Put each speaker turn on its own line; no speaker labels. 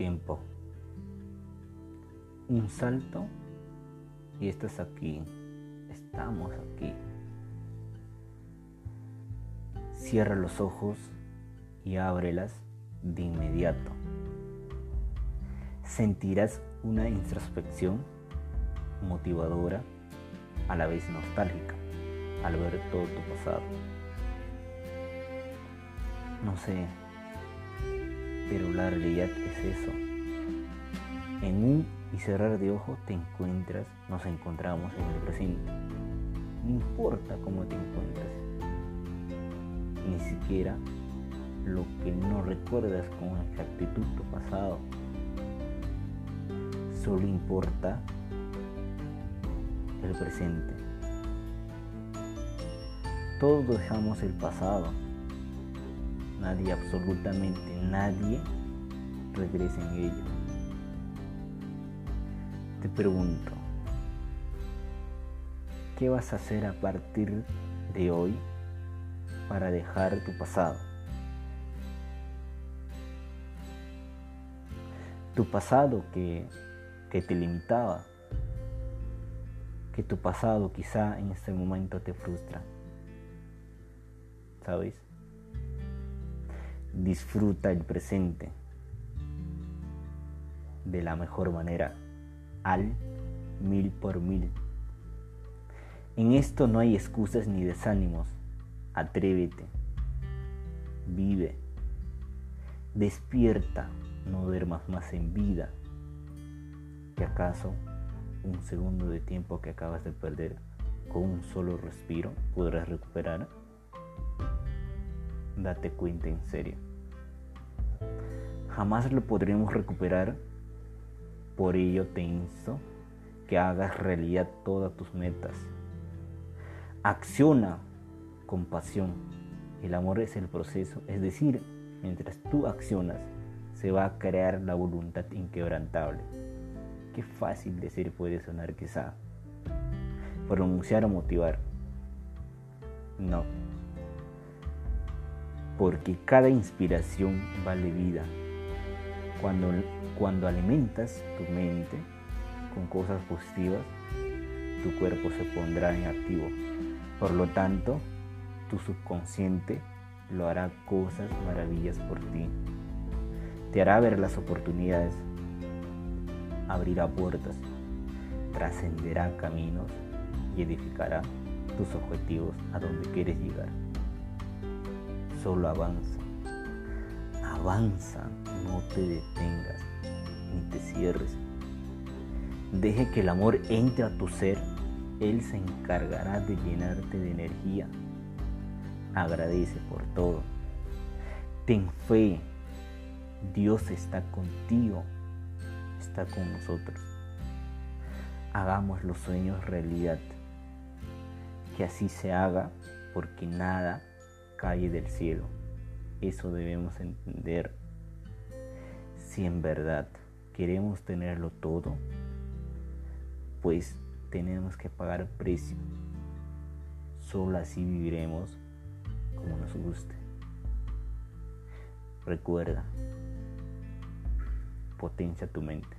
tiempo. Un salto y estás aquí. Estamos aquí. Cierra los ojos y ábrelas de inmediato. Sentirás una introspección motivadora, a la vez nostálgica, al ver todo tu pasado. No sé, pero la realidad es eso. En un y cerrar de ojos te encuentras, nos encontramos en el presente. No importa cómo te encuentras, ni siquiera lo que no recuerdas con exactitud tu pasado. Solo importa el presente. Todos dejamos el pasado. Nadie, absolutamente nadie, regresa en ello. Te pregunto, ¿qué vas a hacer a partir de hoy para dejar tu pasado? Tu pasado que, que te limitaba, que tu pasado quizá en este momento te frustra. ¿Sabes? Disfruta el presente de la mejor manera, al mil por mil. En esto no hay excusas ni desánimos. Atrévete, vive, despierta, no duermas más en vida. ¿Que acaso un segundo de tiempo que acabas de perder con un solo respiro podrás recuperar? Date cuenta en serio. Jamás lo podremos recuperar. Por ello te insto que hagas realidad todas tus metas. Acciona con pasión. El amor es el proceso, es decir, mientras tú accionas, se va a crear la voluntad inquebrantable. Qué fácil decir puede sonar quizá. Pronunciar o motivar. No. Porque cada inspiración vale vida. Cuando, cuando alimentas tu mente con cosas positivas, tu cuerpo se pondrá en activo. Por lo tanto, tu subconsciente lo hará cosas maravillas por ti. Te hará ver las oportunidades abrirá puertas, trascenderá caminos y edificará tus objetivos a donde quieres llegar. Solo avanza, avanza, no te detengas ni te cierres. Deje que el amor entre a tu ser, Él se encargará de llenarte de energía. Agradece por todo. Ten fe, Dios está contigo está con nosotros. Hagamos los sueños realidad. Que así se haga porque nada cae del cielo. Eso debemos entender. Si en verdad queremos tenerlo todo, pues tenemos que pagar precio. Solo así viviremos como nos guste. Recuerda, potencia tu mente.